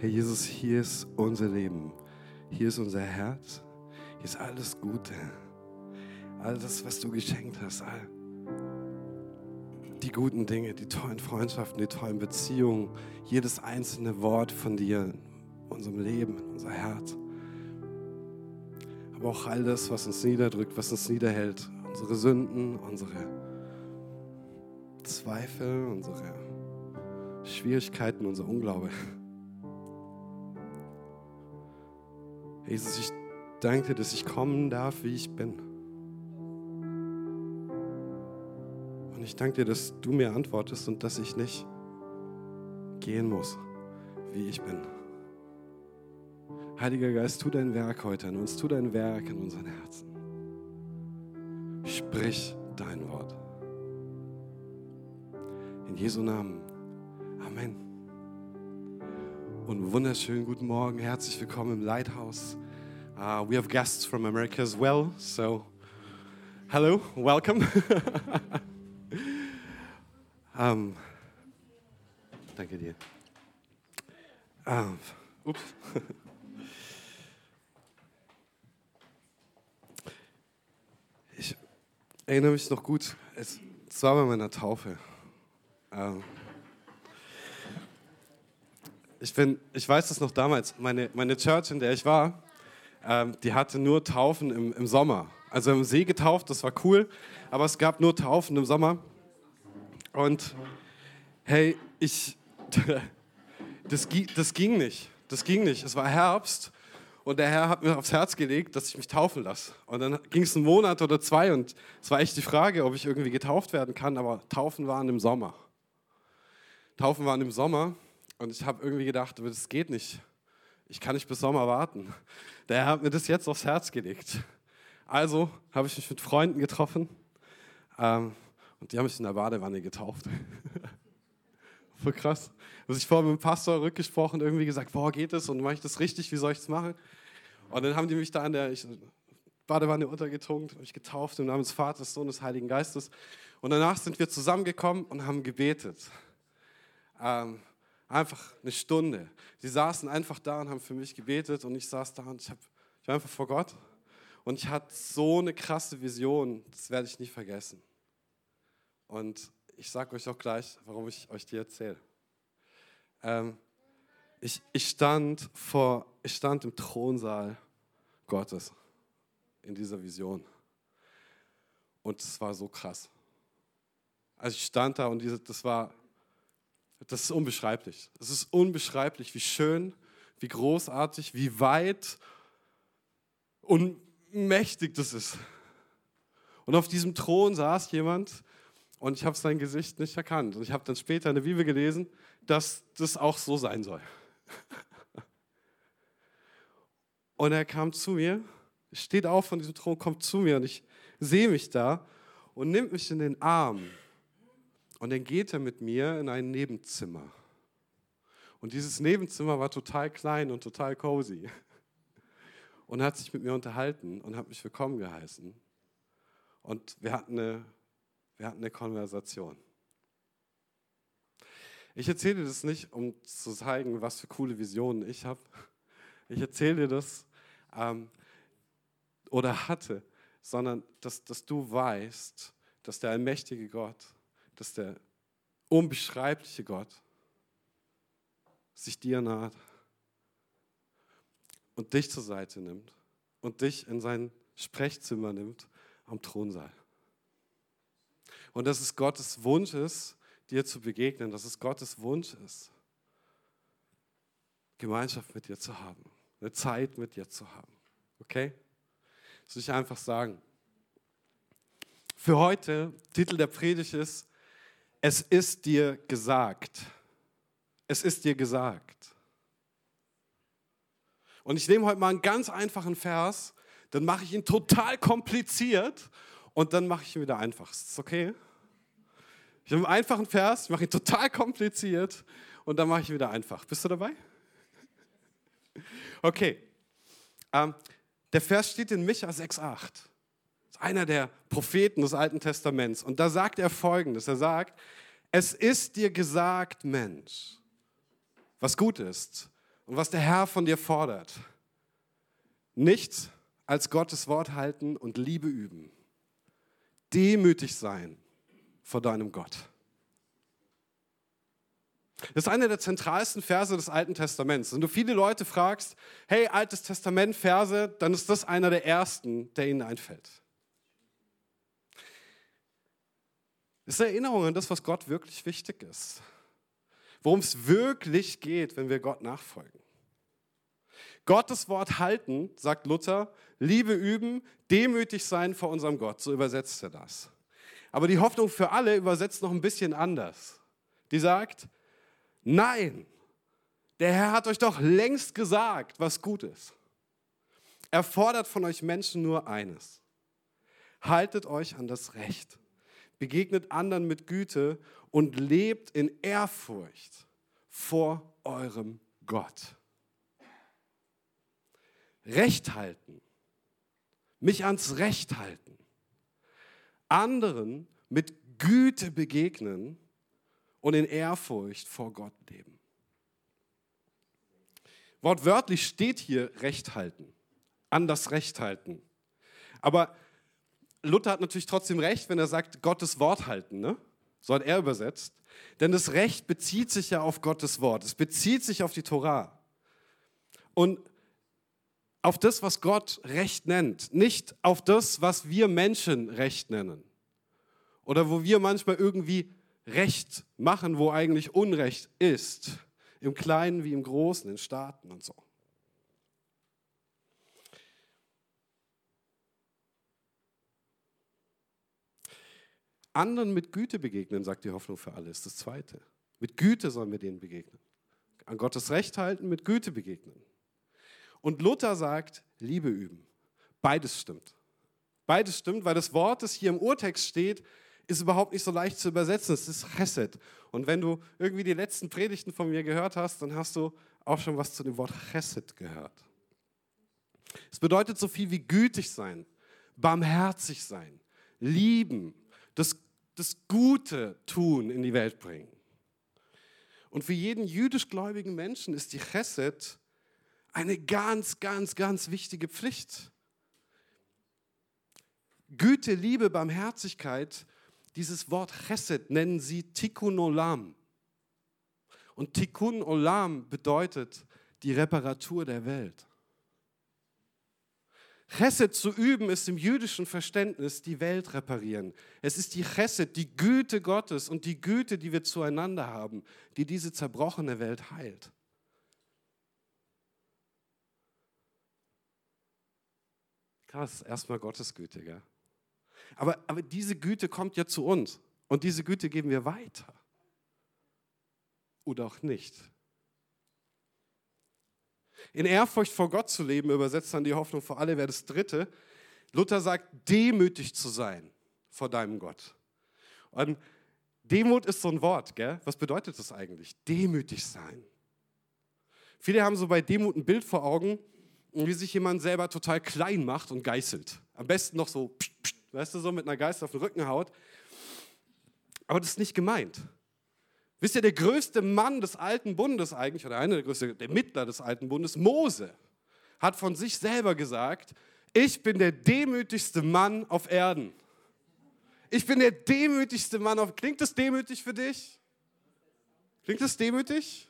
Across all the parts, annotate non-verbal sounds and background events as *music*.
Herr Jesus, hier ist unser Leben. Hier ist unser Herz. Hier ist alles Gute. All das, was du geschenkt hast. All die guten Dinge, die tollen Freundschaften, die tollen Beziehungen. Jedes einzelne Wort von dir in unserem Leben, in unser Herz. Aber auch all das, was uns niederdrückt, was uns niederhält. Unsere Sünden, unsere Zweifel, unsere Schwierigkeiten, unser Unglaube. Jesus, ich danke dir, dass ich kommen darf, wie ich bin. Und ich danke dir, dass du mir antwortest und dass ich nicht gehen muss, wie ich bin. Heiliger Geist, tu dein Werk heute an uns, tu dein Werk in unseren Herzen. Sprich dein Wort. In Jesu Namen. Amen. Und wunderschönen guten Morgen, herzlich willkommen im Lighthouse. Uh, we have guests from America as well, so hello, welcome. *laughs* um, danke dir. Um, ups. *laughs* Ich erinnere mich noch gut, es, war bei meiner Taufe. Um, ich, bin, ich weiß das noch damals, meine, meine Church, in der ich war, ähm, die hatte nur Taufen im, im Sommer. Also im See getauft, das war cool, aber es gab nur Taufen im Sommer. Und hey, ich, *laughs* das, das ging nicht. Das ging nicht. Es war Herbst und der Herr hat mir aufs Herz gelegt, dass ich mich taufen lasse. Und dann ging es einen Monat oder zwei und es war echt die Frage, ob ich irgendwie getauft werden kann, aber Taufen waren im Sommer. Taufen waren im Sommer und ich habe irgendwie gedacht, das geht nicht. Ich kann nicht bis Sommer warten. Der Herr hat mir das jetzt aufs Herz gelegt. Also habe ich mich mit Freunden getroffen ähm, und die haben mich in der Badewanne getauft. *laughs* Voll krass. Also ich vorher mit dem Pastor rückgesprochen, irgendwie gesagt, boah, geht das und mache ich das richtig, wie soll ich das machen? Und dann haben die mich da in der Badewanne untergetunkt, mich getauft im Namen des Vaters, Sohnes, des Heiligen Geistes. Und danach sind wir zusammengekommen und haben gebetet. Ähm, Einfach eine Stunde. Sie saßen einfach da und haben für mich gebetet und ich saß da und ich, hab, ich war einfach vor Gott. Und ich hatte so eine krasse Vision, das werde ich nie vergessen. Und ich sage euch auch gleich, warum ich euch die erzähle. Ähm, ich, ich, stand vor, ich stand im Thronsaal Gottes in dieser Vision. Und es war so krass. Also ich stand da und diese, das war das ist unbeschreiblich. Es ist unbeschreiblich, wie schön, wie großartig, wie weit und mächtig das ist. Und auf diesem Thron saß jemand und ich habe sein Gesicht nicht erkannt. Und ich habe dann später in der Bibel gelesen, dass das auch so sein soll. *laughs* Und er kam zu mir, steht auf von diesem Thron, kommt zu mir und ich sehe mich da und nimmt mich in den Arm. Und dann geht er mit mir in ein Nebenzimmer. Und dieses Nebenzimmer war total klein und total cozy. Und hat sich mit mir unterhalten und hat mich willkommen geheißen. Und wir hatten eine, wir hatten eine Konversation. Ich erzähle dir das nicht, um zu zeigen, was für coole Visionen ich habe. Ich erzähle dir das ähm, oder hatte, sondern dass, dass du weißt, dass der allmächtige Gott dass der unbeschreibliche Gott sich dir naht und dich zur Seite nimmt und dich in sein Sprechzimmer nimmt am Thronsaal. Und dass es Gottes Wunsch ist, dir zu begegnen, dass es Gottes Wunsch ist, Gemeinschaft mit dir zu haben, eine Zeit mit dir zu haben. Okay? Das will ich einfach sagen. Für heute, Titel der Predigt ist, es ist dir gesagt. Es ist dir gesagt. Und ich nehme heute mal einen ganz einfachen Vers, dann mache ich ihn total kompliziert und dann mache ich ihn wieder einfach. Ist das okay? Ich habe einen einfachen Vers, mache ihn total kompliziert und dann mache ich ihn wieder einfach. Bist du dabei? Okay. Ähm, der Vers steht in Micha 6,8 einer der Propheten des Alten Testaments. Und da sagt er Folgendes. Er sagt, es ist dir gesagt, Mensch, was gut ist und was der Herr von dir fordert. Nichts als Gottes Wort halten und Liebe üben. Demütig sein vor deinem Gott. Das ist einer der zentralsten Verse des Alten Testaments. Wenn du viele Leute fragst, hey, Altes Testament Verse, dann ist das einer der ersten, der ihnen einfällt. Es ist eine Erinnerung an das, was Gott wirklich wichtig ist. Worum es wirklich geht, wenn wir Gott nachfolgen. Gottes Wort halten, sagt Luther, Liebe üben, demütig sein vor unserem Gott. So übersetzt er das. Aber die Hoffnung für alle übersetzt noch ein bisschen anders. Die sagt, nein, der Herr hat euch doch längst gesagt, was gut ist. Er fordert von euch Menschen nur eines. Haltet euch an das Recht, begegnet anderen mit Güte und lebt in Ehrfurcht vor eurem Gott. Recht halten, mich ans Recht halten, anderen mit Güte begegnen und in Ehrfurcht vor Gott leben. Wortwörtlich steht hier Recht halten, an das Recht halten. Aber Luther hat natürlich trotzdem recht, wenn er sagt, Gottes Wort halten. Ne? So hat er übersetzt. Denn das Recht bezieht sich ja auf Gottes Wort. Es bezieht sich auf die Torah. Und auf das, was Gott Recht nennt, nicht auf das, was wir Menschen Recht nennen. Oder wo wir manchmal irgendwie Recht machen, wo eigentlich Unrecht ist. Im Kleinen wie im Großen, in Staaten und so. Anderen mit Güte begegnen, sagt die Hoffnung für alle, ist das Zweite. Mit Güte sollen wir denen begegnen. An Gottes Recht halten, mit Güte begegnen. Und Luther sagt, Liebe üben. Beides stimmt. Beides stimmt, weil das Wort, das hier im Urtext steht, ist überhaupt nicht so leicht zu übersetzen. Es ist Chesed. Und wenn du irgendwie die letzten Predigten von mir gehört hast, dann hast du auch schon was zu dem Wort Chesed gehört. Es bedeutet so viel wie gütig sein, barmherzig sein, lieben, das, das Gute tun in die Welt bringen. Und für jeden jüdischgläubigen Menschen ist die Chesed eine ganz, ganz, ganz wichtige Pflicht. Güte, Liebe, Barmherzigkeit, dieses Wort Chesed nennen sie Tikkun Olam. Und Tikkun Olam bedeutet die Reparatur der Welt. Chesed zu üben ist im jüdischen Verständnis die Welt reparieren. Es ist die Chesed, die Güte Gottes und die Güte, die wir zueinander haben, die diese zerbrochene Welt heilt. Krass, erstmal Gottes Güte, gell? Aber, aber diese Güte kommt ja zu uns und diese Güte geben wir weiter. Oder auch nicht. In Ehrfurcht vor Gott zu leben, übersetzt dann die Hoffnung vor alle, wäre das dritte. Luther sagt, demütig zu sein vor deinem Gott. Und Demut ist so ein Wort, gell? Was bedeutet das eigentlich? Demütig sein. Viele haben so bei Demut ein Bild vor Augen, wie sich jemand selber total klein macht und geißelt. Am besten noch so, pst, pst, weißt du, so mit einer Geist auf den Rücken haut. Aber das ist nicht gemeint. Wisst ihr, der größte Mann des alten Bundes eigentlich, oder einer der größten, der Mittler des alten Bundes, Mose, hat von sich selber gesagt, ich bin der demütigste Mann auf Erden. Ich bin der demütigste Mann auf. Klingt das demütig für dich? Klingt das demütig?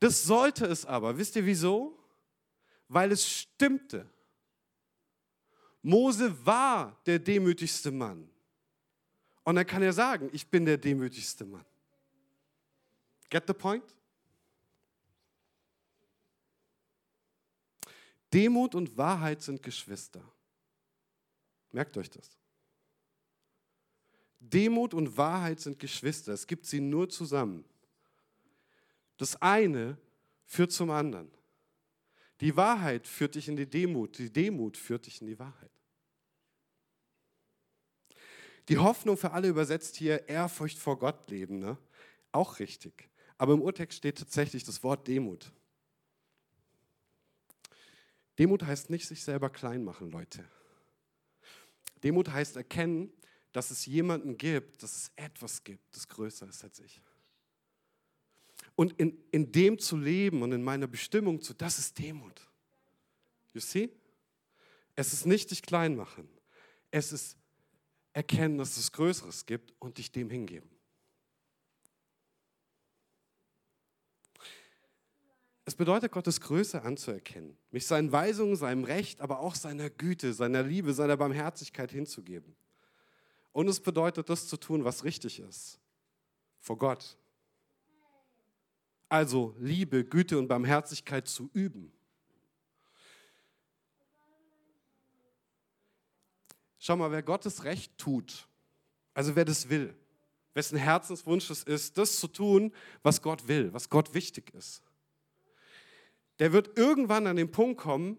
Das sollte es aber. Wisst ihr wieso? Weil es stimmte. Mose war der demütigste Mann. Und dann kann er sagen, ich bin der demütigste Mann. Get the point? Demut und Wahrheit sind Geschwister. Merkt euch das. Demut und Wahrheit sind Geschwister. Es gibt sie nur zusammen. Das eine führt zum anderen. Die Wahrheit führt dich in die Demut. Die Demut führt dich in die Wahrheit. Die Hoffnung für alle übersetzt hier Ehrfurcht vor Gott leben. Ne? Auch richtig. Aber im Urtext steht tatsächlich das Wort Demut. Demut heißt nicht sich selber klein machen, Leute. Demut heißt erkennen, dass es jemanden gibt, dass es etwas gibt, das größer ist als ich. und in, in dem zu leben und in meiner Bestimmung zu, das ist Demut. You see? Es ist nicht dich klein machen. Es ist erkennen, dass es Größeres gibt und dich dem hingeben. Es bedeutet, Gottes Größe anzuerkennen, mich seinen Weisungen, seinem Recht, aber auch seiner Güte, seiner Liebe, seiner Barmherzigkeit hinzugeben. Und es bedeutet, das zu tun, was richtig ist, vor Gott. Also Liebe, Güte und Barmherzigkeit zu üben. Schau mal, wer Gottes Recht tut, also wer das will, wessen Herzenswunsch es ist, das zu tun, was Gott will, was Gott wichtig ist, der wird irgendwann an den Punkt kommen,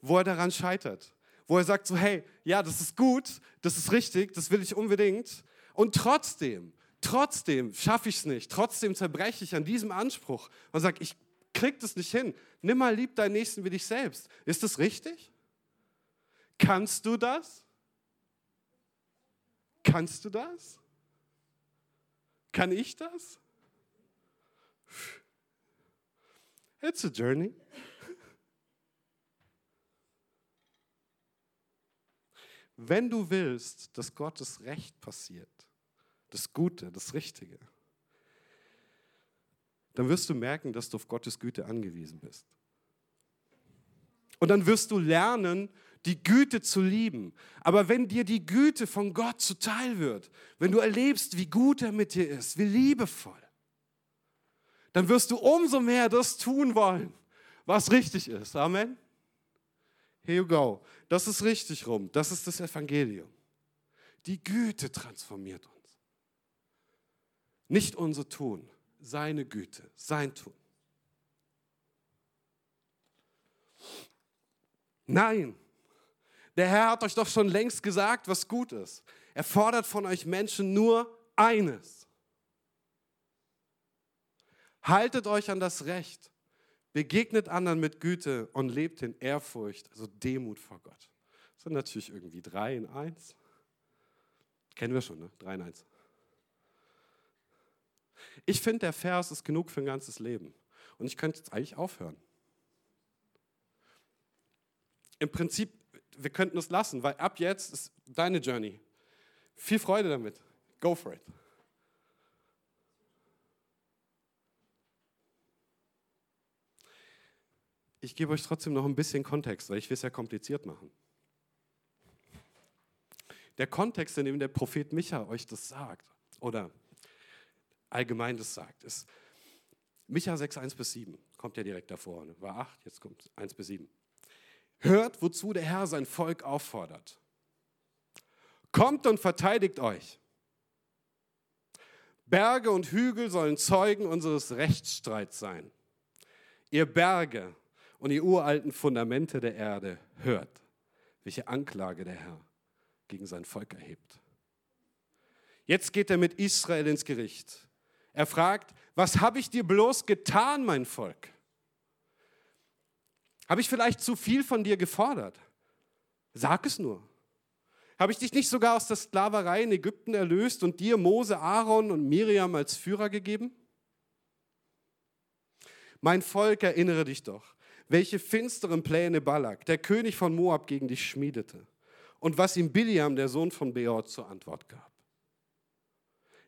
wo er daran scheitert. Wo er sagt so, hey, ja, das ist gut, das ist richtig, das will ich unbedingt. Und trotzdem, trotzdem schaffe ich es nicht. Trotzdem zerbreche ich an diesem Anspruch und sage, ich krieg das nicht hin. Nimm mal lieb deinen Nächsten wie dich selbst. Ist das richtig? Kannst du das? Kannst du das? Kann ich das? It's a journey. Wenn du willst, dass Gottes Recht passiert, das Gute, das Richtige, dann wirst du merken, dass du auf Gottes Güte angewiesen bist. Und dann wirst du lernen, die Güte zu lieben. Aber wenn dir die Güte von Gott zuteil wird, wenn du erlebst, wie gut er mit dir ist, wie liebevoll, dann wirst du umso mehr das tun wollen, was richtig ist. Amen. Here you go. Das ist richtig rum. Das ist das Evangelium. Die Güte transformiert uns. Nicht unser Tun, seine Güte, sein Tun. Nein, der Herr hat euch doch schon längst gesagt, was gut ist. Er fordert von euch Menschen nur eines. Haltet euch an das Recht, begegnet anderen mit Güte und lebt in Ehrfurcht, also Demut vor Gott. Das sind natürlich irgendwie drei in eins. Kennen wir schon, ne? Drei in eins. Ich finde, der Vers ist genug für ein ganzes Leben. Und ich könnte jetzt eigentlich aufhören. Im Prinzip wir könnten es lassen, weil ab jetzt ist deine Journey. Viel Freude damit. Go for it. Ich gebe euch trotzdem noch ein bisschen Kontext, weil ich will es ja kompliziert machen. Der Kontext, in dem der Prophet Micha euch das sagt, oder allgemein das sagt, ist Micha 6, 1 bis 7. Kommt ja direkt davor. Ne? War 8, jetzt kommt 1 bis 7. Hört, wozu der Herr sein Volk auffordert. Kommt und verteidigt euch. Berge und Hügel sollen Zeugen unseres Rechtsstreits sein. Ihr Berge und ihr uralten Fundamente der Erde, hört, welche Anklage der Herr gegen sein Volk erhebt. Jetzt geht er mit Israel ins Gericht. Er fragt, was habe ich dir bloß getan, mein Volk? Habe ich vielleicht zu viel von dir gefordert? Sag es nur. Habe ich dich nicht sogar aus der Sklaverei in Ägypten erlöst und dir Mose, Aaron und Miriam als Führer gegeben? Mein Volk, erinnere dich doch, welche finsteren Pläne Balak, der König von Moab, gegen dich schmiedete und was ihm Biliam, der Sohn von Beor, zur Antwort gab.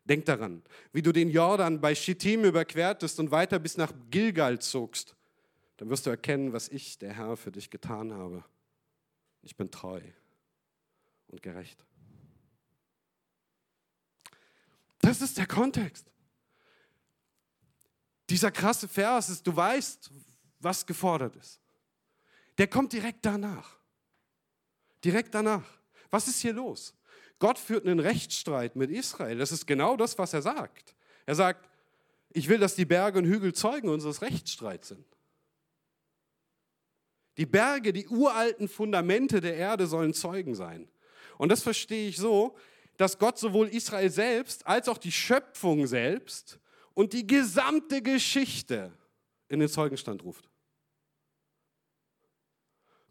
Denk daran, wie du den Jordan bei Schittim überquertest und weiter bis nach Gilgal zogst dann wirst du erkennen, was ich, der Herr, für dich getan habe. Ich bin treu und gerecht. Das ist der Kontext. Dieser krasse Vers ist, du weißt, was gefordert ist. Der kommt direkt danach. Direkt danach. Was ist hier los? Gott führt einen Rechtsstreit mit Israel. Das ist genau das, was er sagt. Er sagt, ich will, dass die Berge und Hügel Zeugen unseres Rechtsstreits sind. Die Berge, die uralten Fundamente der Erde sollen Zeugen sein. Und das verstehe ich so, dass Gott sowohl Israel selbst als auch die Schöpfung selbst und die gesamte Geschichte in den Zeugenstand ruft.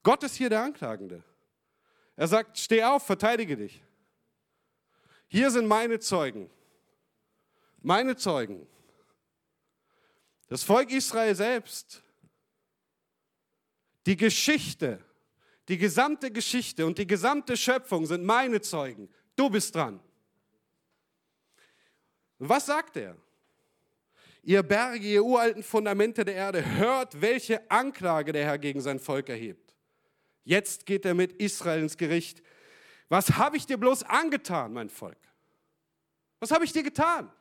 Gott ist hier der Anklagende. Er sagt, steh auf, verteidige dich. Hier sind meine Zeugen. Meine Zeugen. Das Volk Israel selbst, die Geschichte, die gesamte Geschichte und die gesamte Schöpfung sind meine Zeugen. Du bist dran. Was sagt er? Ihr Berge, ihr uralten Fundamente der Erde, hört, welche Anklage der Herr gegen sein Volk erhebt. Jetzt geht er mit Israel ins Gericht. Was habe ich dir bloß angetan, mein Volk? Was habe ich dir getan?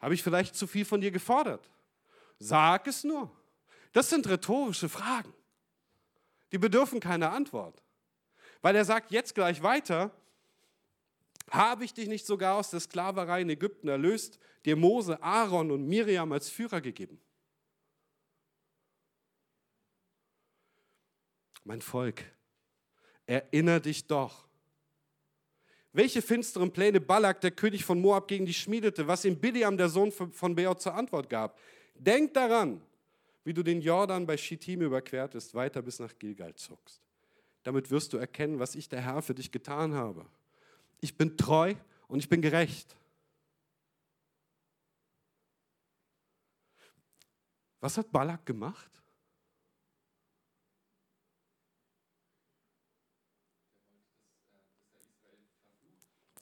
Habe ich vielleicht zu viel von dir gefordert? Sag es nur. Das sind rhetorische Fragen. Die bedürfen keine Antwort. Weil er sagt jetzt gleich weiter, habe ich dich nicht sogar aus der Sklaverei in Ägypten erlöst, dir Mose, Aaron und Miriam als Führer gegeben? Mein Volk, erinnere dich doch. Welche finsteren Pläne Balak, der König von Moab, gegen dich schmiedete, was ihm Biliam, der Sohn von Beor, zur Antwort gab. Denk daran, wie du den Jordan bei Schittim überquertest, weiter bis nach Gilgal zogst. Damit wirst du erkennen, was ich, der Herr, für dich getan habe. Ich bin treu und ich bin gerecht. Was hat Balak gemacht?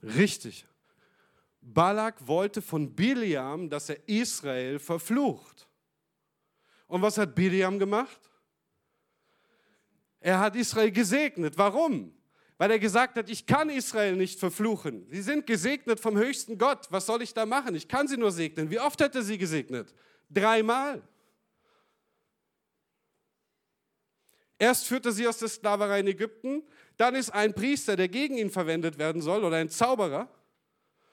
Richtig. Balak wollte von Biliam, dass er Israel verflucht. Und was hat Biliam gemacht? Er hat Israel gesegnet. Warum? Weil er gesagt hat, ich kann Israel nicht verfluchen. Sie sind gesegnet vom höchsten Gott. Was soll ich da machen? Ich kann sie nur segnen. Wie oft hat er sie gesegnet? Dreimal. Erst führt er sie aus der Sklaverei in Ägypten, dann ist ein Priester, der gegen ihn verwendet werden soll, oder ein Zauberer.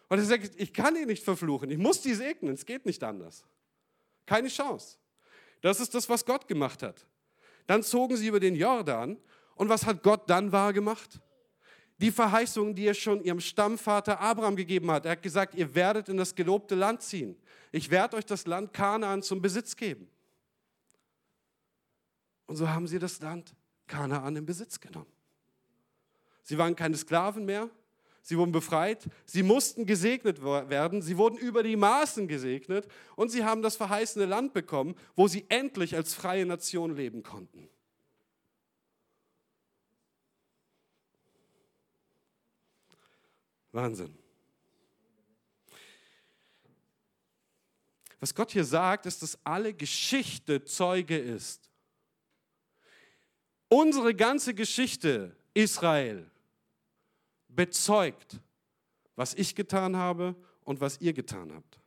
Und er sagt, ich kann ihn nicht verfluchen, ich muss die segnen, es geht nicht anders. Keine Chance. Das ist das, was Gott gemacht hat. Dann zogen sie über den Jordan und was hat Gott dann wahr gemacht? Die Verheißung, die er schon ihrem Stammvater Abraham gegeben hat. Er hat gesagt, ihr werdet in das gelobte Land ziehen. Ich werde euch das Land Kanaan zum Besitz geben. Und so haben sie das Land Kanaan in Besitz genommen. Sie waren keine Sklaven mehr. Sie wurden befreit. Sie mussten gesegnet werden. Sie wurden über die Maßen gesegnet. Und sie haben das verheißene Land bekommen, wo sie endlich als freie Nation leben konnten. Wahnsinn. Was Gott hier sagt, ist, dass alle Geschichte Zeuge ist. Unsere ganze Geschichte, Israel, bezeugt, was ich getan habe und was ihr getan habt.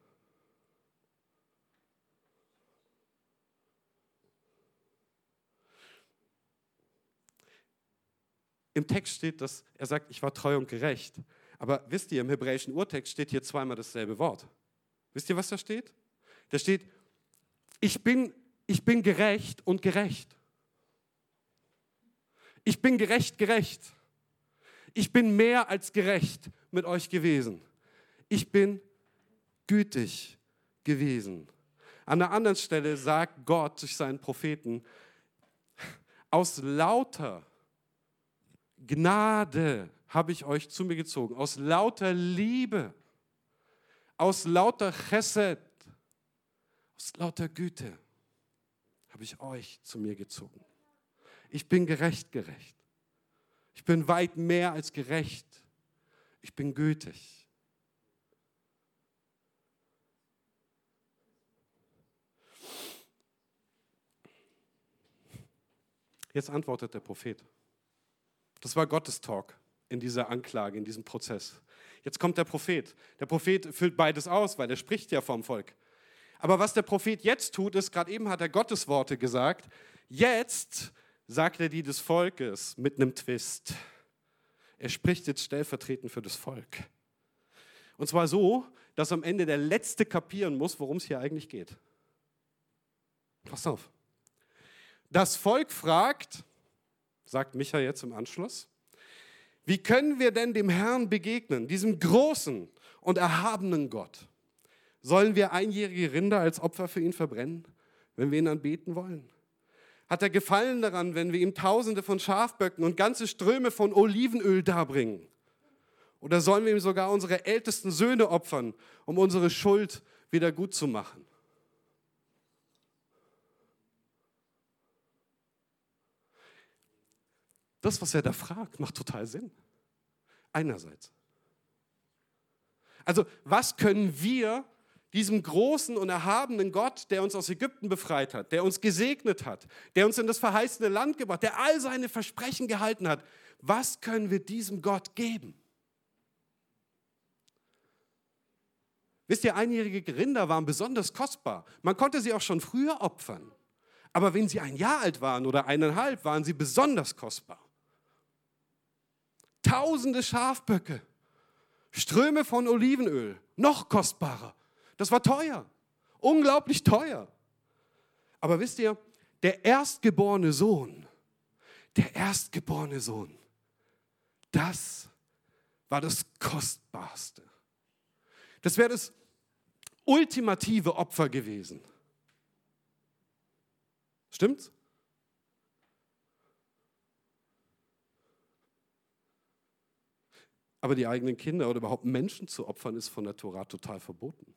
Im Text steht, dass er sagt, ich war treu und gerecht. Aber wisst ihr, im hebräischen Urtext steht hier zweimal dasselbe Wort. Wisst ihr, was da steht? Da steht, ich bin, ich bin gerecht und gerecht. Ich bin gerecht, gerecht. Ich bin mehr als gerecht mit euch gewesen. Ich bin gütig gewesen. An der anderen Stelle sagt Gott durch seinen Propheten, aus lauter Gnade habe ich euch zu mir gezogen, aus lauter Liebe, aus lauter Chesed, aus lauter Güte habe ich euch zu mir gezogen. Ich bin gerecht gerecht. Ich bin weit mehr als gerecht. Ich bin gütig. Jetzt antwortet der Prophet. Das war Gottes Talk in dieser Anklage, in diesem Prozess. Jetzt kommt der Prophet. Der Prophet füllt beides aus, weil er spricht ja vom Volk. Aber was der Prophet jetzt tut, ist, gerade eben hat er Gottes Worte gesagt, jetzt sagt er die des Volkes mit einem Twist. Er spricht jetzt stellvertretend für das Volk. Und zwar so, dass am Ende der Letzte kapieren muss, worum es hier eigentlich geht. Pass auf. Das Volk fragt, sagt Micha jetzt im Anschluss, wie können wir denn dem Herrn begegnen, diesem großen und erhabenen Gott? Sollen wir einjährige Rinder als Opfer für ihn verbrennen, wenn wir ihn anbeten wollen? hat er Gefallen daran, wenn wir ihm Tausende von Schafböcken und ganze Ströme von Olivenöl darbringen? Oder sollen wir ihm sogar unsere ältesten Söhne opfern, um unsere Schuld wieder gut zu machen? Das, was er da fragt, macht total Sinn. Einerseits. Also, was können wir diesem großen und erhabenen Gott, der uns aus Ägypten befreit hat, der uns gesegnet hat, der uns in das verheißene Land gebracht, der all seine Versprechen gehalten hat, was können wir diesem Gott geben? Wisst ihr, einjährige Rinder waren besonders kostbar. Man konnte sie auch schon früher opfern. Aber wenn sie ein Jahr alt waren oder eineinhalb, waren sie besonders kostbar. Tausende Schafböcke, Ströme von Olivenöl, noch kostbarer. Das war teuer, unglaublich teuer. Aber wisst ihr, der erstgeborene Sohn, der erstgeborene Sohn, das war das Kostbarste. Das wäre das ultimative Opfer gewesen. Stimmt's? Aber die eigenen Kinder oder überhaupt Menschen zu opfern, ist von der Tora total verboten.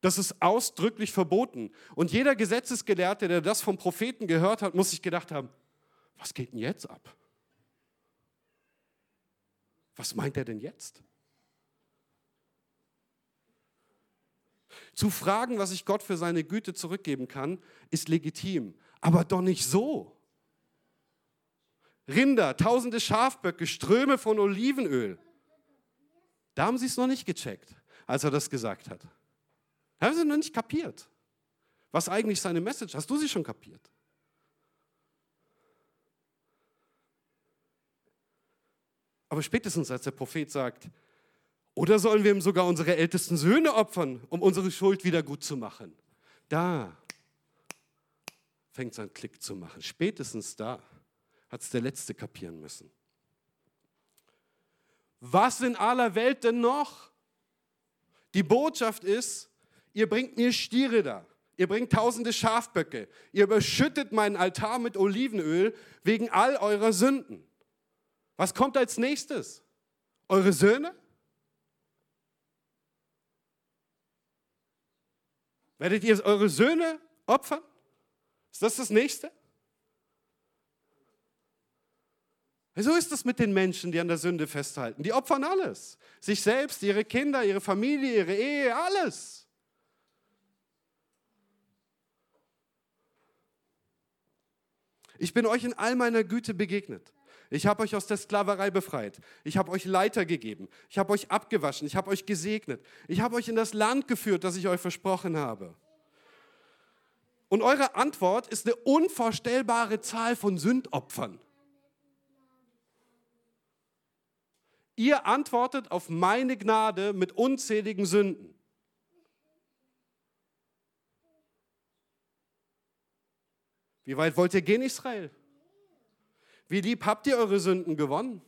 Das ist ausdrücklich verboten. Und jeder Gesetzesgelehrte, der das vom Propheten gehört hat, muss sich gedacht haben, was geht denn jetzt ab? Was meint er denn jetzt? Zu fragen, was ich Gott für seine Güte zurückgeben kann, ist legitim, aber doch nicht so. Rinder, tausende Schafböcke, Ströme von Olivenöl. Da haben sie es noch nicht gecheckt, als er das gesagt hat. Haben sie noch nicht kapiert. Was eigentlich seine Message? Hast du sie schon kapiert? Aber spätestens als der Prophet sagt, oder sollen wir ihm sogar unsere ältesten Söhne opfern, um unsere Schuld wieder gut zu machen? Da fängt es an, Klick zu machen. Spätestens da hat es der Letzte kapieren müssen. Was in aller Welt denn noch? Die Botschaft ist, ihr bringt mir Stiere da. Ihr bringt tausende Schafböcke. Ihr überschüttet meinen Altar mit Olivenöl wegen all eurer Sünden. Was kommt als nächstes? Eure Söhne? Werdet ihr eure Söhne opfern? Ist das das Nächste? So ist es mit den Menschen, die an der Sünde festhalten. Die opfern alles. Sich selbst, ihre Kinder, ihre Familie, ihre Ehe, alles. Ich bin euch in all meiner Güte begegnet. Ich habe euch aus der Sklaverei befreit. Ich habe euch Leiter gegeben. Ich habe euch abgewaschen. Ich habe euch gesegnet. Ich habe euch in das Land geführt, das ich euch versprochen habe. Und eure Antwort ist eine unvorstellbare Zahl von Sündopfern. Ihr antwortet auf meine Gnade mit unzähligen Sünden. Wie weit wollt ihr gehen, Israel? Wie lieb habt ihr eure Sünden gewonnen?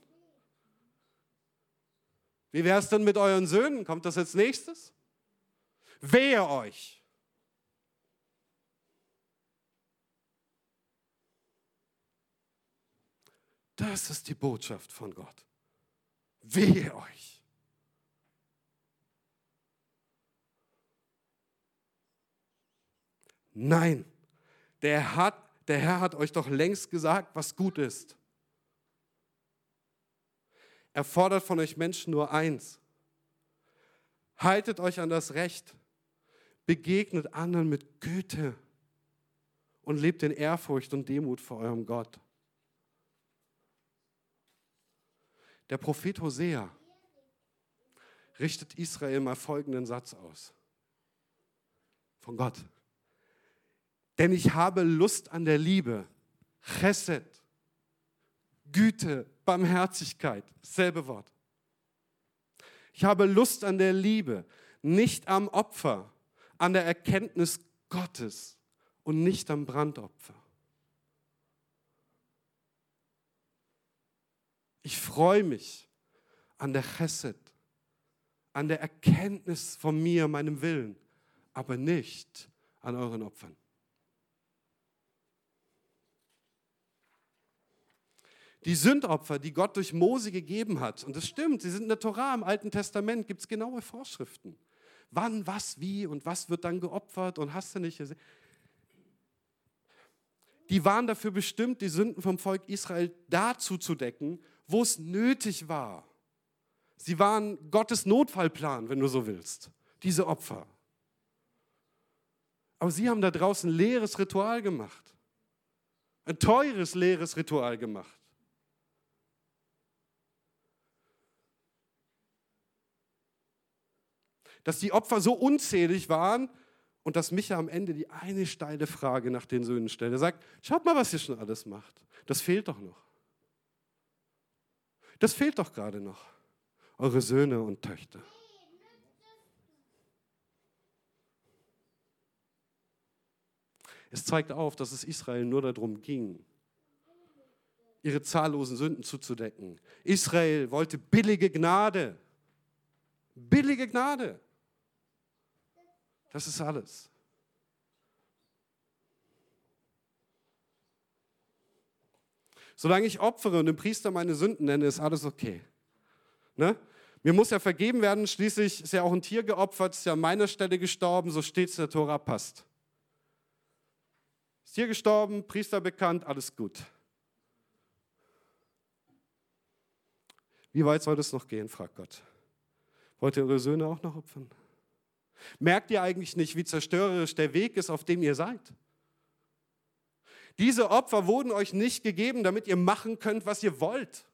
Wie wäre es denn mit euren Söhnen? Kommt das als nächstes? Wehe euch! Das ist die Botschaft von Gott. Wehe euch! Nein, der hat der Herr hat euch doch längst gesagt, was gut ist. Er fordert von euch Menschen nur eins. Haltet euch an das Recht, begegnet anderen mit Güte und lebt in Ehrfurcht und Demut vor eurem Gott. Der Prophet Hosea richtet Israel mal folgenden Satz aus. Von Gott. Denn ich habe Lust an der Liebe, Chesed, Güte, Barmherzigkeit, selbe Wort. Ich habe Lust an der Liebe, nicht am Opfer, an der Erkenntnis Gottes und nicht am Brandopfer. Ich freue mich an der Chesed, an der Erkenntnis von mir, meinem Willen, aber nicht an euren Opfern. Die Sündopfer, die Gott durch Mose gegeben hat, und das stimmt, sie sind in der Torah im Alten Testament, gibt es genaue Vorschriften. Wann, was, wie und was wird dann geopfert und hast du nicht gesehen. die waren dafür bestimmt, die Sünden vom Volk Israel dazu zu decken, wo es nötig war. Sie waren Gottes Notfallplan, wenn du so willst, diese Opfer. Aber sie haben da draußen ein leeres Ritual gemacht. Ein teures, leeres Ritual gemacht. Dass die Opfer so unzählig waren und dass Micha am Ende die eine steile Frage nach den Söhnen stellt. Er sagt, schaut mal, was ihr schon alles macht. Das fehlt doch noch. Das fehlt doch gerade noch. Eure Söhne und Töchter. Es zeigt auf, dass es Israel nur darum ging, ihre zahllosen Sünden zuzudecken. Israel wollte billige Gnade. Billige Gnade. Das ist alles. Solange ich opfere und dem Priester meine Sünden nenne, ist alles okay. Ne? Mir muss ja vergeben werden, schließlich ist ja auch ein Tier geopfert, ist ja an meiner Stelle gestorben, so steht es in der Tora, passt. Ist Tier gestorben, Priester bekannt, alles gut. Wie weit soll das noch gehen, fragt Gott. Wollt ihr eure Söhne auch noch opfern? Merkt ihr eigentlich nicht, wie zerstörerisch der Weg ist, auf dem ihr seid? Diese Opfer wurden euch nicht gegeben, damit ihr machen könnt, was ihr wollt.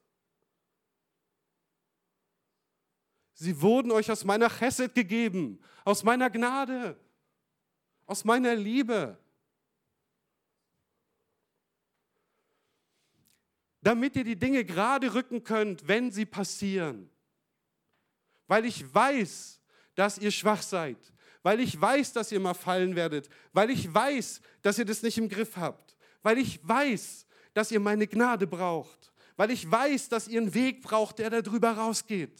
Sie wurden euch aus meiner Chesed gegeben, aus meiner Gnade, aus meiner Liebe. Damit ihr die Dinge gerade rücken könnt, wenn sie passieren. Weil ich weiß, dass ihr schwach seid, weil ich weiß, dass ihr mal fallen werdet, weil ich weiß, dass ihr das nicht im Griff habt, weil ich weiß, dass ihr meine Gnade braucht, weil ich weiß, dass ihr einen Weg braucht, der darüber rausgeht.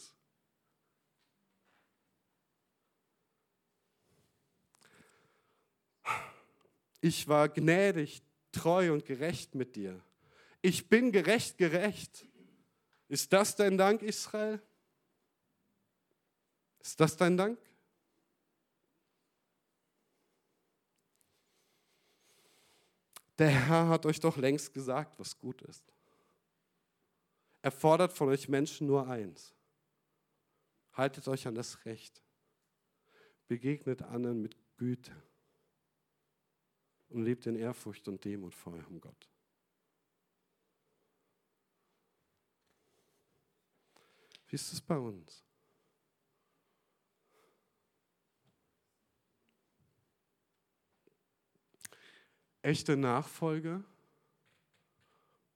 Ich war gnädig, treu und gerecht mit dir. Ich bin gerecht, gerecht. Ist das dein Dank, Israel? Ist das dein Dank? Der Herr hat euch doch längst gesagt, was gut ist. Er fordert von euch Menschen nur eins. Haltet euch an das Recht. Begegnet anderen mit Güte. Und lebt in Ehrfurcht und Demut vor eurem Gott. Wie ist es bei uns? Echte Nachfolge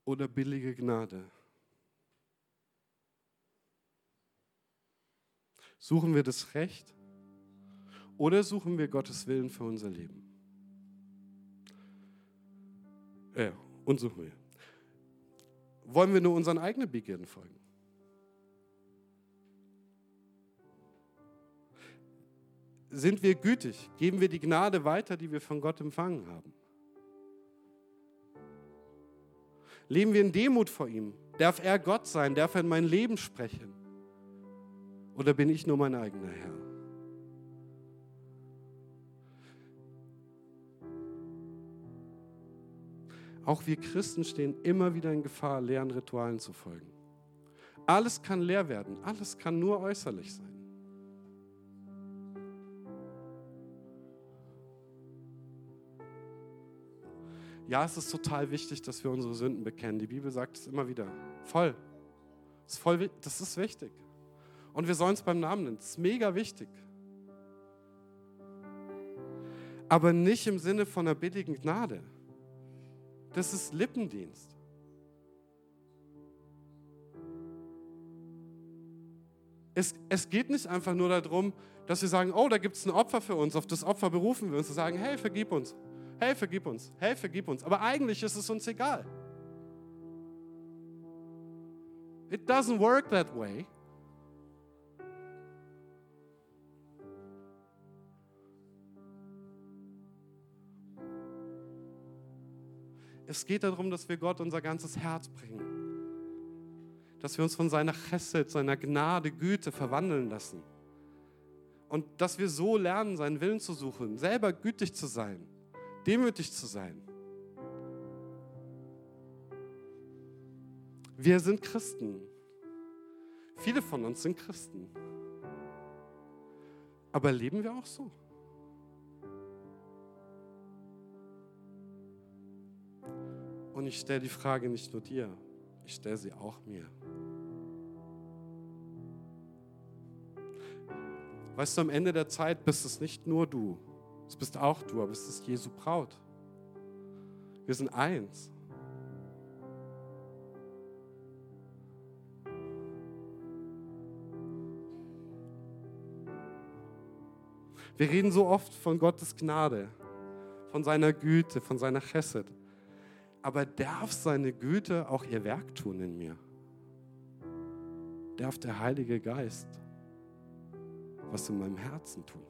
oder billige Gnade? Suchen wir das Recht oder suchen wir Gottes Willen für unser Leben? Ja, und suchen wir. Wollen wir nur unseren eigenen Begierden folgen? Sind wir gütig? Geben wir die Gnade weiter, die wir von Gott empfangen haben? Leben wir in Demut vor ihm? Darf er Gott sein? Darf er in mein Leben sprechen? Oder bin ich nur mein eigener Herr? Auch wir Christen stehen immer wieder in Gefahr, leeren Ritualen zu folgen. Alles kann leer werden, alles kann nur äußerlich sein. Ja, es ist total wichtig, dass wir unsere Sünden bekennen. Die Bibel sagt es immer wieder. Voll. Das ist, voll, das ist wichtig. Und wir sollen es beim Namen nennen. Das ist mega wichtig. Aber nicht im Sinne von einer billigen Gnade. Das ist Lippendienst. Es, es geht nicht einfach nur darum, dass wir sagen, oh, da gibt es ein Opfer für uns, auf das Opfer berufen wir uns und sagen, hey, vergib uns hey, vergib uns, hey, vergib uns. Aber eigentlich ist es uns egal. It doesn't work that way. Es geht darum, dass wir Gott unser ganzes Herz bringen. Dass wir uns von seiner Chesed, seiner Gnade, Güte verwandeln lassen. Und dass wir so lernen, seinen Willen zu suchen, selber gütig zu sein demütig zu sein. Wir sind Christen. Viele von uns sind Christen. Aber leben wir auch so? Und ich stelle die Frage nicht nur dir, ich stelle sie auch mir. Weißt du, am Ende der Zeit bist es nicht nur du, es bist auch du, aber es ist Jesu Braut. Wir sind eins. Wir reden so oft von Gottes Gnade, von seiner Güte, von seiner Chesed. Aber darf seine Güte auch ihr Werk tun in mir? Darf der Heilige Geist was in meinem Herzen tun?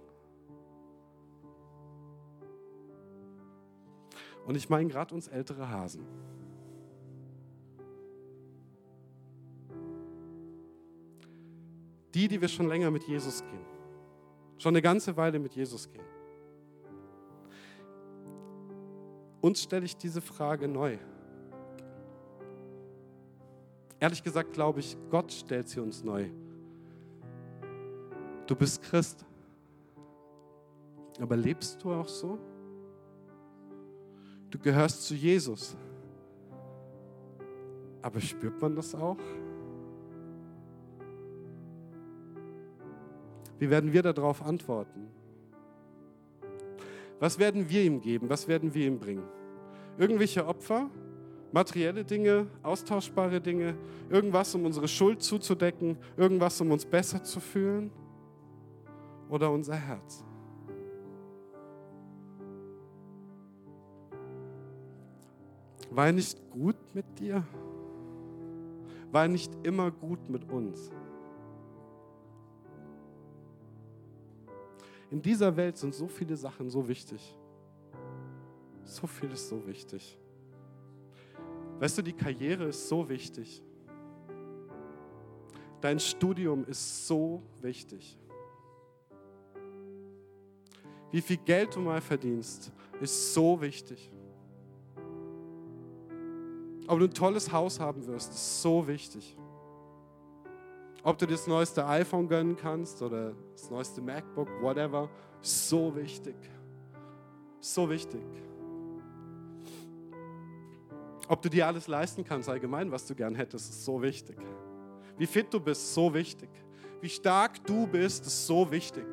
Und ich meine gerade uns ältere Hasen. Die, die wir schon länger mit Jesus gehen. Schon eine ganze Weile mit Jesus gehen. Uns stelle ich diese Frage neu. Ehrlich gesagt glaube ich, Gott stellt sie uns neu. Du bist Christ. Aber lebst du auch so? Du gehörst zu Jesus. Aber spürt man das auch? Wie werden wir darauf antworten? Was werden wir ihm geben? Was werden wir ihm bringen? Irgendwelche Opfer? Materielle Dinge, austauschbare Dinge, irgendwas, um unsere Schuld zuzudecken, irgendwas, um uns besser zu fühlen? Oder unser Herz? War er nicht gut mit dir? War er nicht immer gut mit uns? In dieser Welt sind so viele Sachen so wichtig. So viel ist so wichtig. Weißt du, die Karriere ist so wichtig. Dein Studium ist so wichtig. Wie viel Geld du mal verdienst, ist so wichtig. Ob du ein tolles Haus haben wirst, ist so wichtig. Ob du das neueste iPhone gönnen kannst oder das neueste MacBook, whatever, ist so wichtig. So wichtig. Ob du dir alles leisten kannst, allgemein, was du gern hättest, ist so wichtig. Wie fit du bist, ist so wichtig. Wie stark du bist, ist so wichtig.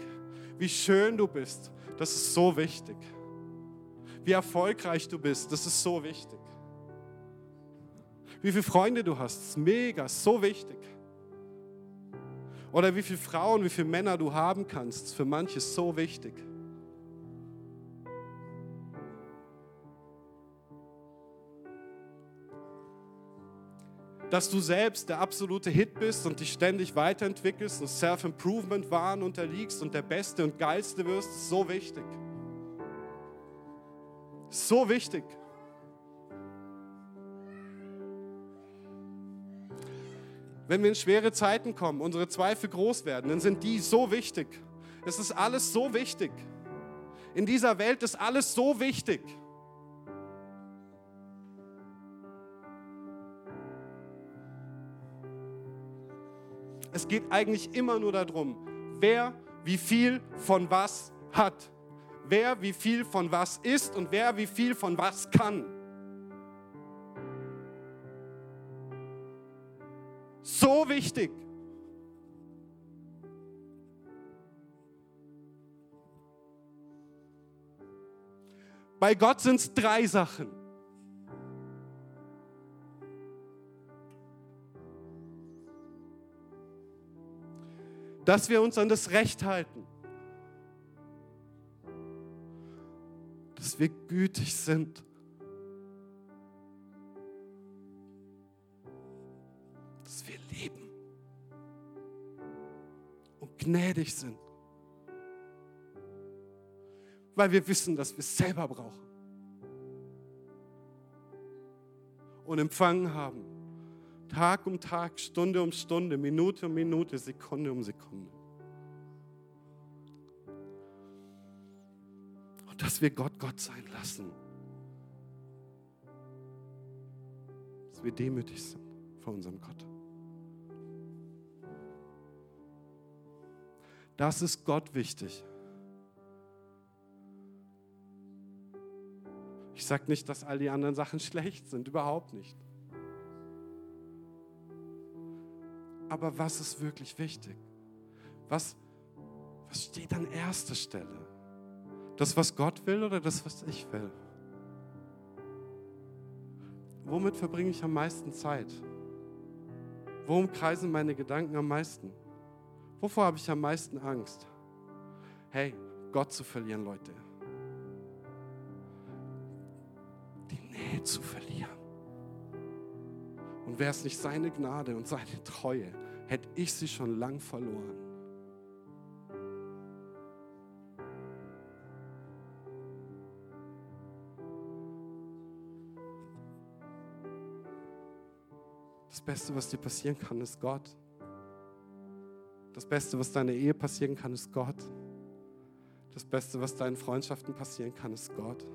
Wie schön du bist, das ist so wichtig. Wie erfolgreich du bist, das ist so wichtig. Wie viele Freunde du hast, ist mega, so wichtig. Oder wie viele Frauen, wie viele Männer du haben kannst, für manche so wichtig. Dass du selbst der absolute Hit bist und dich ständig weiterentwickelst und Self-Improvement-Wahn unterliegst und der Beste und Geilste wirst, ist so wichtig. So wichtig. Wenn wir in schwere Zeiten kommen, unsere Zweifel groß werden, dann sind die so wichtig. Es ist alles so wichtig. In dieser Welt ist alles so wichtig. Es geht eigentlich immer nur darum, wer wie viel von was hat. Wer wie viel von was ist und wer wie viel von was kann. So wichtig. Bei Gott sind es drei Sachen. Dass wir uns an das Recht halten. Dass wir gütig sind. Gnädig sind. Weil wir wissen, dass wir es selber brauchen. Und empfangen haben. Tag um Tag, Stunde um Stunde, Minute um Minute, Sekunde um Sekunde. Und dass wir Gott Gott sein lassen. Dass wir demütig sind, vor unserem Gott. Das ist Gott wichtig. Ich sage nicht, dass all die anderen Sachen *laughs* schlecht sind, überhaupt nicht. Aber was ist wirklich wichtig? Was, was steht an erster Stelle? Das, was Gott will oder das, was ich will? Womit verbringe ich am meisten Zeit? Worum kreisen meine Gedanken am meisten? Wovor habe ich am meisten Angst? Hey, Gott zu verlieren, Leute. Die Nähe zu verlieren. Und wäre es nicht seine Gnade und seine Treue, hätte ich sie schon lang verloren. Das Beste, was dir passieren kann, ist Gott. Das Beste, was deiner Ehe passieren kann, ist Gott. Das Beste, was deinen Freundschaften passieren kann, ist Gott.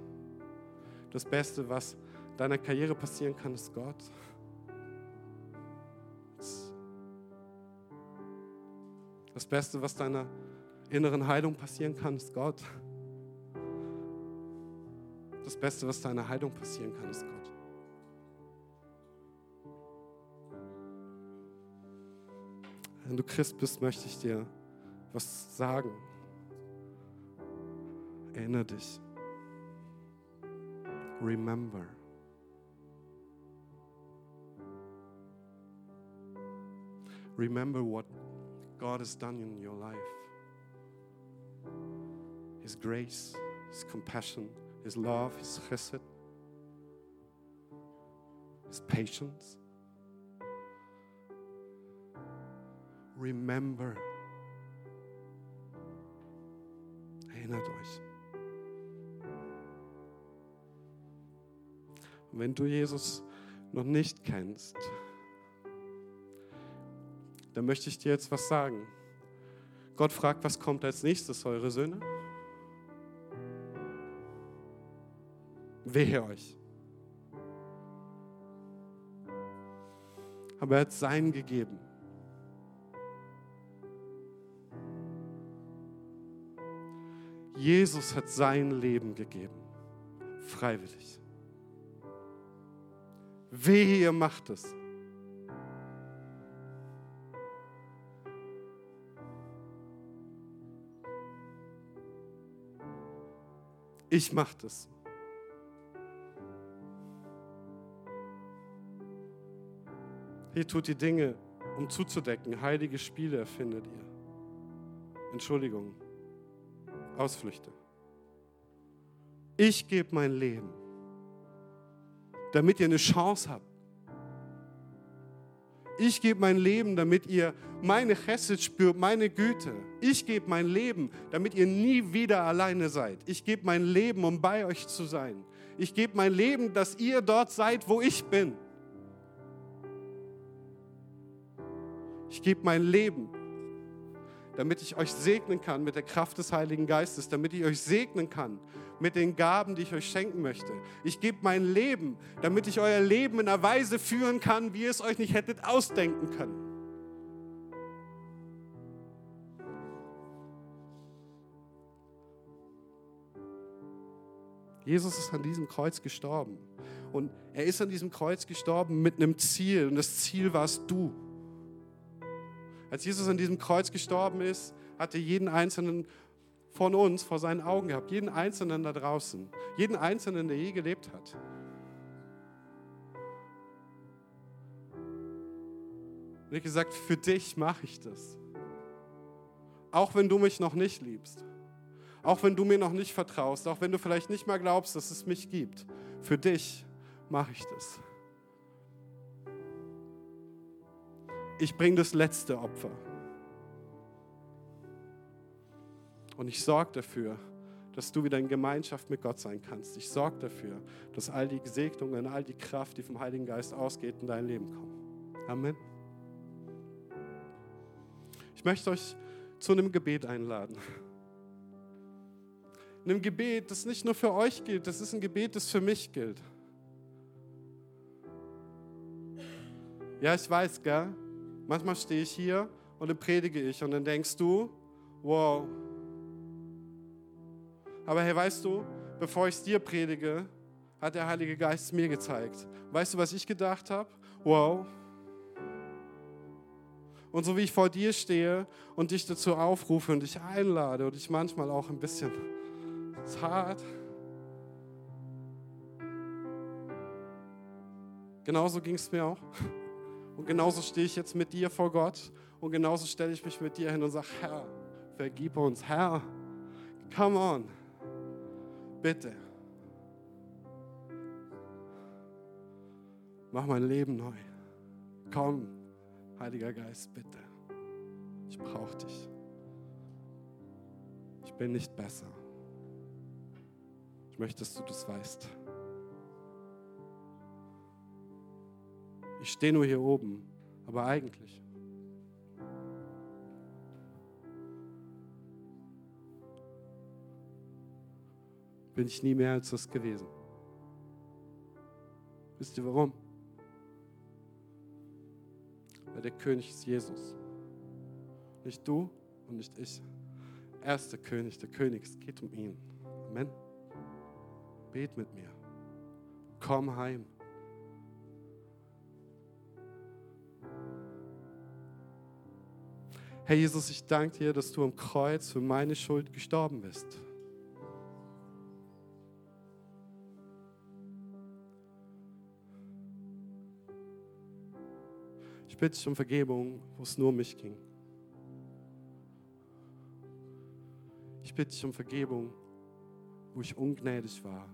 Das Beste, was deiner Karriere passieren kann, ist Gott. Das Beste, was deiner inneren Heilung passieren kann, ist Gott. Das Beste, was deiner Heilung passieren kann, ist Gott. Wenn du Christ bist, möchte ich dir was sagen. Erinnere dich. Remember. Remember what God has done in your life. His grace, His compassion, His love, His chesed, His patience. Remember. Erinnert euch. Und wenn du Jesus noch nicht kennst, dann möchte ich dir jetzt was sagen. Gott fragt, was kommt als nächstes, eure Söhne? Wehe euch. Aber er hat sein gegeben. Jesus hat sein Leben gegeben, freiwillig. Wehe, ihr macht es. Ich mache das. Ihr tut die Dinge, um zuzudecken. Heilige Spiele erfindet ihr. Entschuldigung. Ausflüchte. Ich gebe mein Leben, damit ihr eine Chance habt. Ich gebe mein Leben, damit ihr meine Chesed spürt, meine Güte. Ich gebe mein Leben, damit ihr nie wieder alleine seid. Ich gebe mein Leben, um bei euch zu sein. Ich gebe mein Leben, dass ihr dort seid, wo ich bin. Ich gebe mein Leben, damit ich euch segnen kann mit der Kraft des Heiligen Geistes, damit ich euch segnen kann mit den Gaben, die ich euch schenken möchte. Ich gebe mein Leben, damit ich euer Leben in einer Weise führen kann, wie ihr es euch nicht hättet ausdenken können. Jesus ist an diesem Kreuz gestorben. Und er ist an diesem Kreuz gestorben mit einem Ziel. Und das Ziel warst du. Als Jesus an diesem Kreuz gestorben ist, hat er jeden einzelnen von uns vor seinen Augen gehabt, jeden einzelnen da draußen, jeden einzelnen, der je gelebt hat. Und hat gesagt, für dich mache ich das. Auch wenn du mich noch nicht liebst. Auch wenn du mir noch nicht vertraust. Auch wenn du vielleicht nicht mal glaubst, dass es mich gibt. Für dich mache ich das. Ich bringe das letzte Opfer. Und ich sorge dafür, dass du wieder in Gemeinschaft mit Gott sein kannst. Ich sorge dafür, dass all die Gesegnungen, all die Kraft, die vom Heiligen Geist ausgeht, in dein Leben kommen. Amen. Ich möchte euch zu einem Gebet einladen. Einem Gebet, das nicht nur für euch gilt, das ist ein Gebet, das für mich gilt. Ja, ich weiß, gell? Manchmal stehe ich hier und dann predige ich und dann denkst du, wow. Aber hey, weißt du, bevor ich es dir predige, hat der Heilige Geist mir gezeigt. Weißt du, was ich gedacht habe? Wow. Und so wie ich vor dir stehe und dich dazu aufrufe und dich einlade und dich manchmal auch ein bisschen zart. Genauso ging es mir auch. Und genauso stehe ich jetzt mit dir vor Gott und genauso stelle ich mich mit dir hin und sage, Herr, vergib uns, Herr, come on, bitte. Mach mein Leben neu. Komm, Heiliger Geist, bitte. Ich brauche dich. Ich bin nicht besser. Ich möchte, dass du das weißt. Ich stehe nur hier oben, aber eigentlich bin ich nie mehr als das gewesen. Wisst ihr warum? Weil der König ist Jesus. Nicht du und nicht ich. Er ist der König, der König. Es geht um ihn. Amen. Bet mit mir. Komm heim. Herr Jesus, ich danke dir, dass du am Kreuz für meine Schuld gestorben bist. Ich bitte dich um Vergebung, wo es nur um mich ging. Ich bitte dich um Vergebung, wo ich ungnädig war.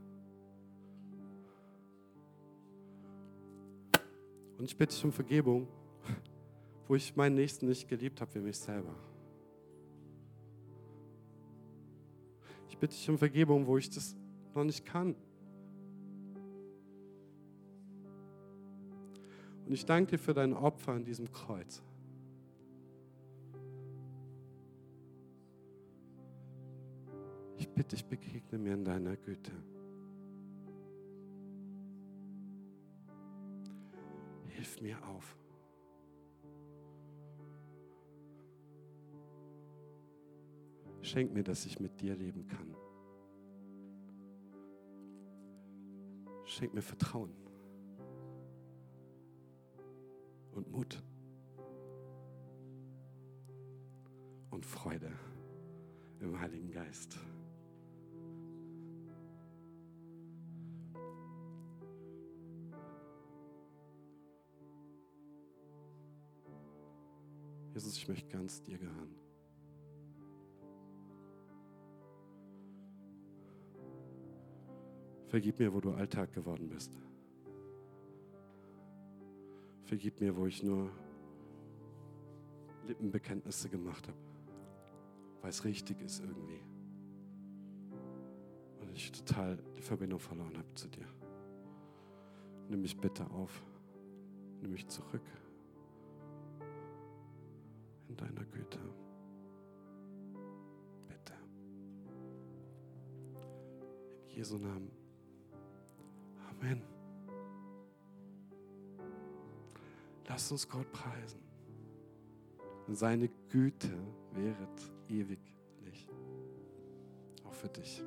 Und ich bitte dich um Vergebung, wo ich meinen Nächsten nicht geliebt habe wie mich selber. Ich bitte dich um Vergebung, wo ich das noch nicht kann. Und ich danke dir für dein Opfer an diesem Kreuz. Ich bitte dich, begegne mir in deiner Güte. Hilf mir auf. Schenk mir, dass ich mit dir leben kann. Schenk mir Vertrauen. und Mut und Freude im Heiligen Geist. Jesus, ich möchte ganz dir gehören. Vergib mir, wo du Alltag geworden bist. Vergib mir, wo ich nur Lippenbekenntnisse gemacht habe, weil es richtig ist irgendwie. Und ich total die Verbindung verloren habe zu dir. Nimm mich bitte auf. Nimm mich zurück in deiner Güte. Bitte. In Jesu Namen. Amen. Lass uns Gott preisen. Und seine Güte wäret ewiglich. Auch für dich.